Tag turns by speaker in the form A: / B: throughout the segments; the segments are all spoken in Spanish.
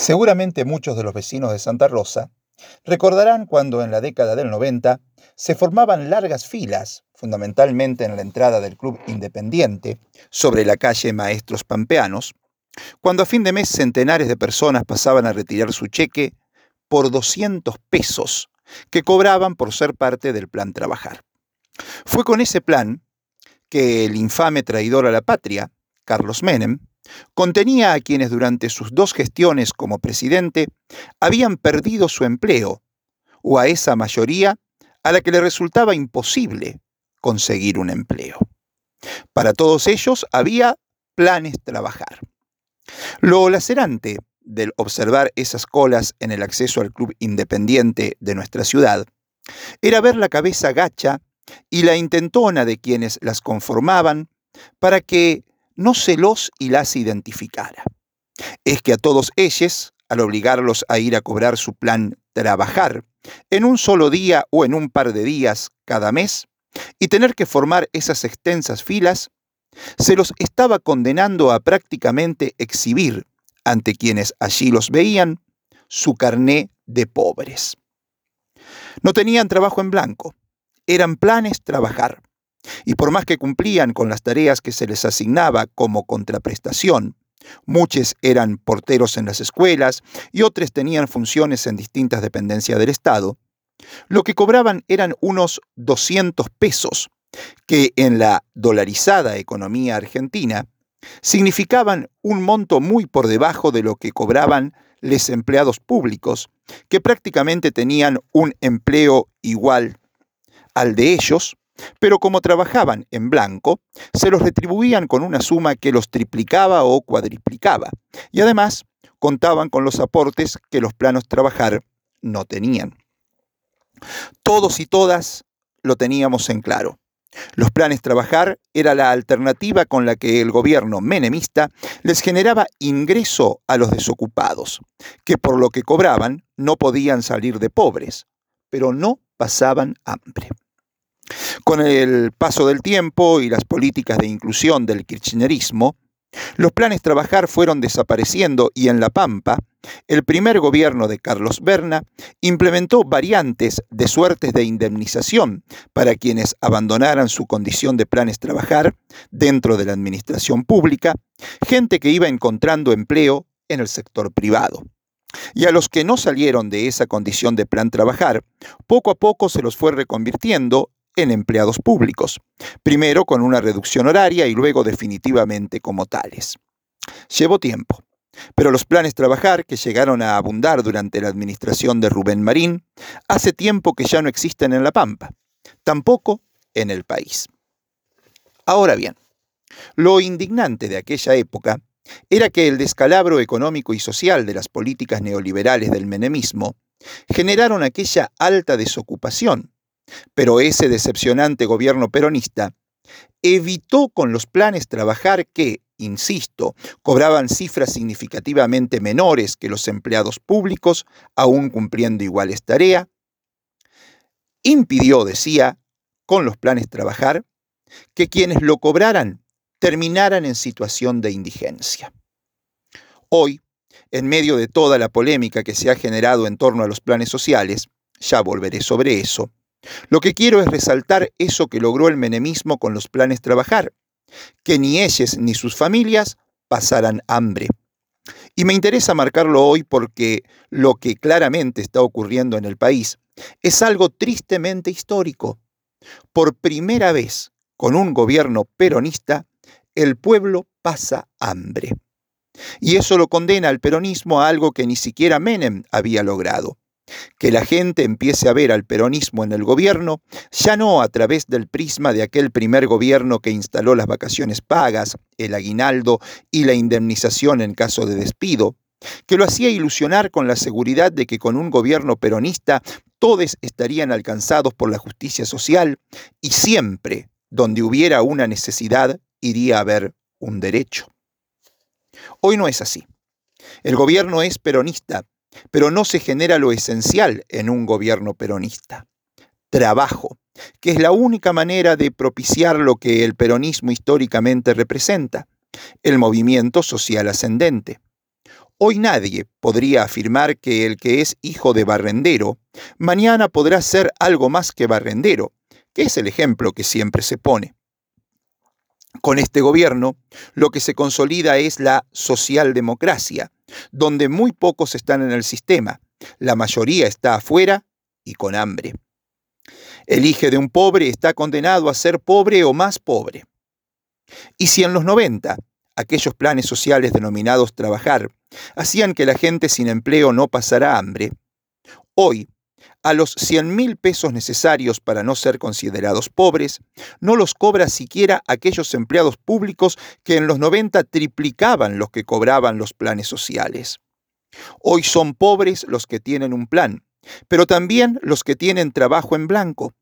A: Seguramente muchos de los vecinos de Santa Rosa recordarán cuando en la década del 90 se formaban largas filas, fundamentalmente en la entrada del Club Independiente, sobre la calle Maestros Pampeanos, cuando a fin de mes centenares de personas pasaban a retirar su cheque por 200 pesos que cobraban por ser parte del plan Trabajar. Fue con ese plan que el infame traidor a la patria, Carlos Menem, Contenía a quienes durante sus dos gestiones como presidente habían perdido su empleo, o a esa mayoría a la que le resultaba imposible conseguir un empleo. Para todos ellos había planes trabajar. Lo lacerante del observar esas colas en el acceso al club independiente de nuestra ciudad era ver la cabeza gacha y la intentona de quienes las conformaban para que no se los y las identificara. Es que a todos ellos, al obligarlos a ir a cobrar su plan trabajar, en un solo día o en un par de días cada mes, y tener que formar esas extensas filas, se los estaba condenando a prácticamente exhibir ante quienes allí los veían su carné de pobres. No tenían trabajo en blanco, eran planes trabajar. Y por más que cumplían con las tareas que se les asignaba como contraprestación, muchos eran porteros en las escuelas y otros tenían funciones en distintas dependencias del Estado, lo que cobraban eran unos 200 pesos, que en la dolarizada economía argentina significaban un monto muy por debajo de lo que cobraban los empleados públicos, que prácticamente tenían un empleo igual al de ellos, pero como trabajaban en blanco, se los retribuían con una suma que los triplicaba o cuadriplicaba, y además contaban con los aportes que los planos trabajar no tenían. Todos y todas lo teníamos en claro. Los planes trabajar era la alternativa con la que el gobierno menemista les generaba ingreso a los desocupados, que por lo que cobraban no podían salir de pobres, pero no pasaban hambre. Con el paso del tiempo y las políticas de inclusión del kirchnerismo, los planes trabajar fueron desapareciendo y en La Pampa, el primer gobierno de Carlos Berna implementó variantes de suertes de indemnización para quienes abandonaran su condición de planes trabajar dentro de la administración pública, gente que iba encontrando empleo en el sector privado. Y a los que no salieron de esa condición de plan trabajar, poco a poco se los fue reconvirtiendo en empleados públicos, primero con una reducción horaria y luego definitivamente como tales. Llevó tiempo, pero los planes trabajar que llegaron a abundar durante la administración de Rubén Marín, hace tiempo que ya no existen en La Pampa, tampoco en el país. Ahora bien, lo indignante de aquella época era que el descalabro económico y social de las políticas neoliberales del menemismo generaron aquella alta desocupación pero ese decepcionante gobierno peronista evitó con los planes trabajar que, insisto, cobraban cifras significativamente menores que los empleados públicos, aún cumpliendo iguales tareas, impidió, decía, con los planes trabajar, que quienes lo cobraran terminaran en situación de indigencia. Hoy, en medio de toda la polémica que se ha generado en torno a los planes sociales, ya volveré sobre eso, lo que quiero es resaltar eso que logró el menemismo con los planes trabajar, que ni ellos ni sus familias pasaran hambre. Y me interesa marcarlo hoy porque lo que claramente está ocurriendo en el país es algo tristemente histórico. Por primera vez, con un gobierno peronista, el pueblo pasa hambre. Y eso lo condena al peronismo a algo que ni siquiera Menem había logrado, que la gente empiece a ver al peronismo en el gobierno, ya no a través del prisma de aquel primer gobierno que instaló las vacaciones pagas, el aguinaldo y la indemnización en caso de despido, que lo hacía ilusionar con la seguridad de que con un gobierno peronista todos estarían alcanzados por la justicia social y siempre, donde hubiera una necesidad, iría a haber un derecho. Hoy no es así. El gobierno es peronista, pero no se genera lo esencial en un gobierno peronista. Trabajo, que es la única manera de propiciar lo que el peronismo históricamente representa, el movimiento social ascendente. Hoy nadie podría afirmar que el que es hijo de barrendero, mañana podrá ser algo más que barrendero, que es el ejemplo que siempre se pone. Con este gobierno, lo que se consolida es la socialdemocracia, donde muy pocos están en el sistema, la mayoría está afuera y con hambre. El hijo de un pobre está condenado a ser pobre o más pobre. Y si en los 90 aquellos planes sociales denominados trabajar hacían que la gente sin empleo no pasara hambre, hoy, a los 100 mil pesos necesarios para no ser considerados pobres, no los cobra siquiera aquellos empleados públicos que en los 90 triplicaban los que cobraban los planes sociales. Hoy son pobres los que tienen un plan, pero también los que tienen trabajo en blanco.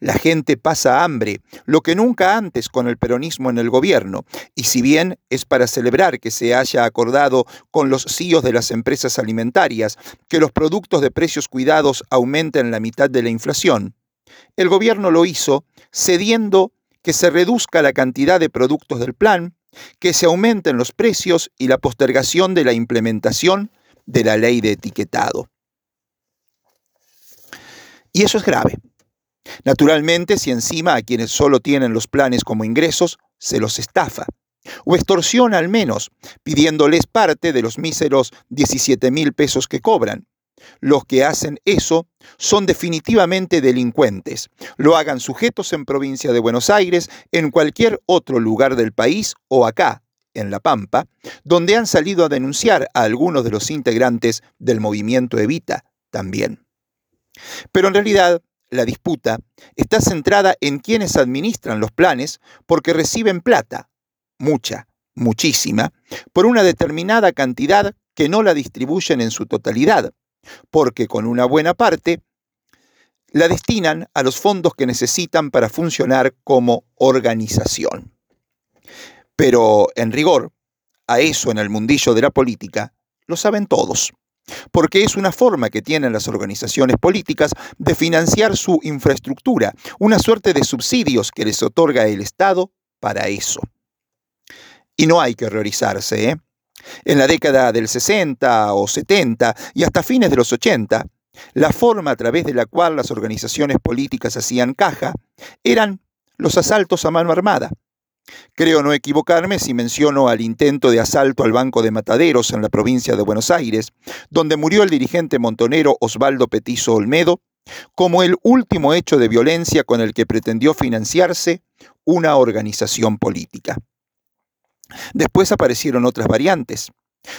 A: La gente pasa hambre, lo que nunca antes con el peronismo en el gobierno, y si bien es para celebrar que se haya acordado con los CIOs de las empresas alimentarias que los productos de precios cuidados aumenten la mitad de la inflación, el gobierno lo hizo cediendo que se reduzca la cantidad de productos del plan, que se aumenten los precios y la postergación de la implementación de la ley de etiquetado. Y eso es grave. Naturalmente, si encima a quienes solo tienen los planes como ingresos, se los estafa, o extorsiona al menos, pidiéndoles parte de los míseros 17 mil pesos que cobran. Los que hacen eso son definitivamente delincuentes. Lo hagan sujetos en provincia de Buenos Aires, en cualquier otro lugar del país o acá, en La Pampa, donde han salido a denunciar a algunos de los integrantes del movimiento Evita también. Pero en realidad, la disputa está centrada en quienes administran los planes porque reciben plata, mucha, muchísima, por una determinada cantidad que no la distribuyen en su totalidad, porque con una buena parte la destinan a los fondos que necesitan para funcionar como organización. Pero, en rigor, a eso en el mundillo de la política lo saben todos, porque es una forma que tienen las organizaciones políticas de financiar su infraestructura, una suerte de subsidios que les otorga el Estado para eso. Y no hay que horrorizarse, ¿eh? En la década del 60 o 70 y hasta fines de los 80, la forma a través de la cual las organizaciones políticas hacían caja eran los asaltos a mano armada, Creo no equivocarme si menciono al intento de asalto al Banco de Mataderos en la provincia de Buenos Aires, donde murió el dirigente montonero Osvaldo Petizo Olmedo, como el último hecho de violencia con el que pretendió financiarse una organización política. Después aparecieron otras variantes,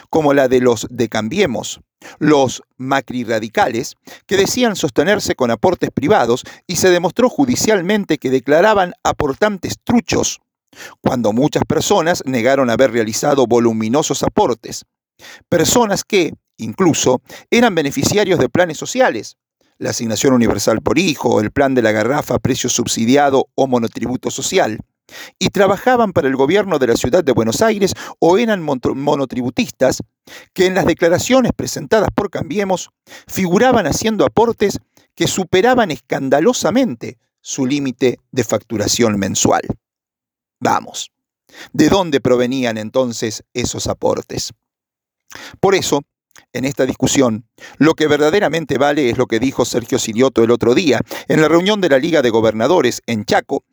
A: como la de los de Cambiemos, los macri-radicales, que decían sostenerse con aportes privados y se demostró judicialmente que declaraban aportantes truchos cuando muchas personas negaron haber realizado voluminosos aportes. Personas que, incluso, eran beneficiarios de planes sociales, la asignación universal por hijo, el plan de la garrafa a precio subsidiado o monotributo social, y trabajaban para el gobierno de la ciudad de Buenos Aires o eran monotributistas que en las declaraciones presentadas por Cambiemos figuraban haciendo aportes que superaban escandalosamente su límite de facturación mensual. Vamos, ¿de dónde provenían entonces esos aportes? Por eso, en esta discusión, lo que verdaderamente vale es lo que dijo Sergio Sirioto el otro día en la reunión de la Liga de Gobernadores en Chaco,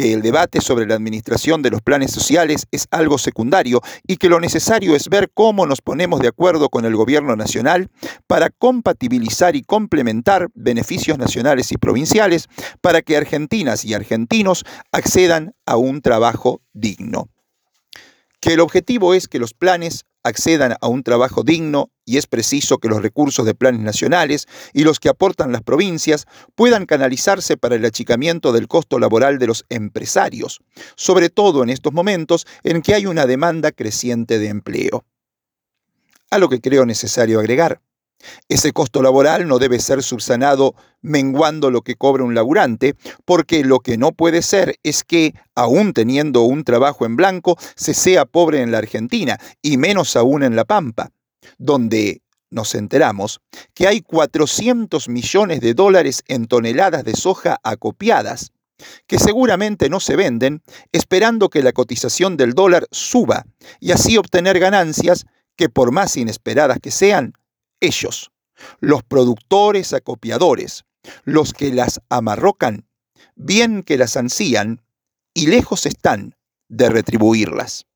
A: el debate sobre la administración de los planes sociales es algo secundario y que lo necesario es ver cómo nos ponemos de acuerdo con el gobierno nacional para compatibilizar y complementar beneficios nacionales y provinciales para que argentinas y argentinos accedan a un trabajo digno. Que el objetivo es que los planes accedan a un trabajo digno y es preciso que los recursos de planes nacionales y los que aportan las provincias puedan canalizarse para el achicamiento del costo laboral de los empresarios, sobre todo en estos momentos en que hay una demanda creciente de empleo. A lo que creo necesario agregar, ese costo laboral no debe ser subsanado menguando lo que cobra un laburante, porque lo que no puede ser es que, aún teniendo un trabajo en blanco, se sea pobre en la Argentina, y menos aún en La Pampa, donde nos enteramos que hay 400 millones de dólares en toneladas de soja acopiadas, que seguramente no se venden, esperando que la cotización del dólar suba y así obtener ganancias que por más inesperadas que sean, ellos, los productores acopiadores, los que las amarrocan, bien que las ansían y lejos están de retribuirlas.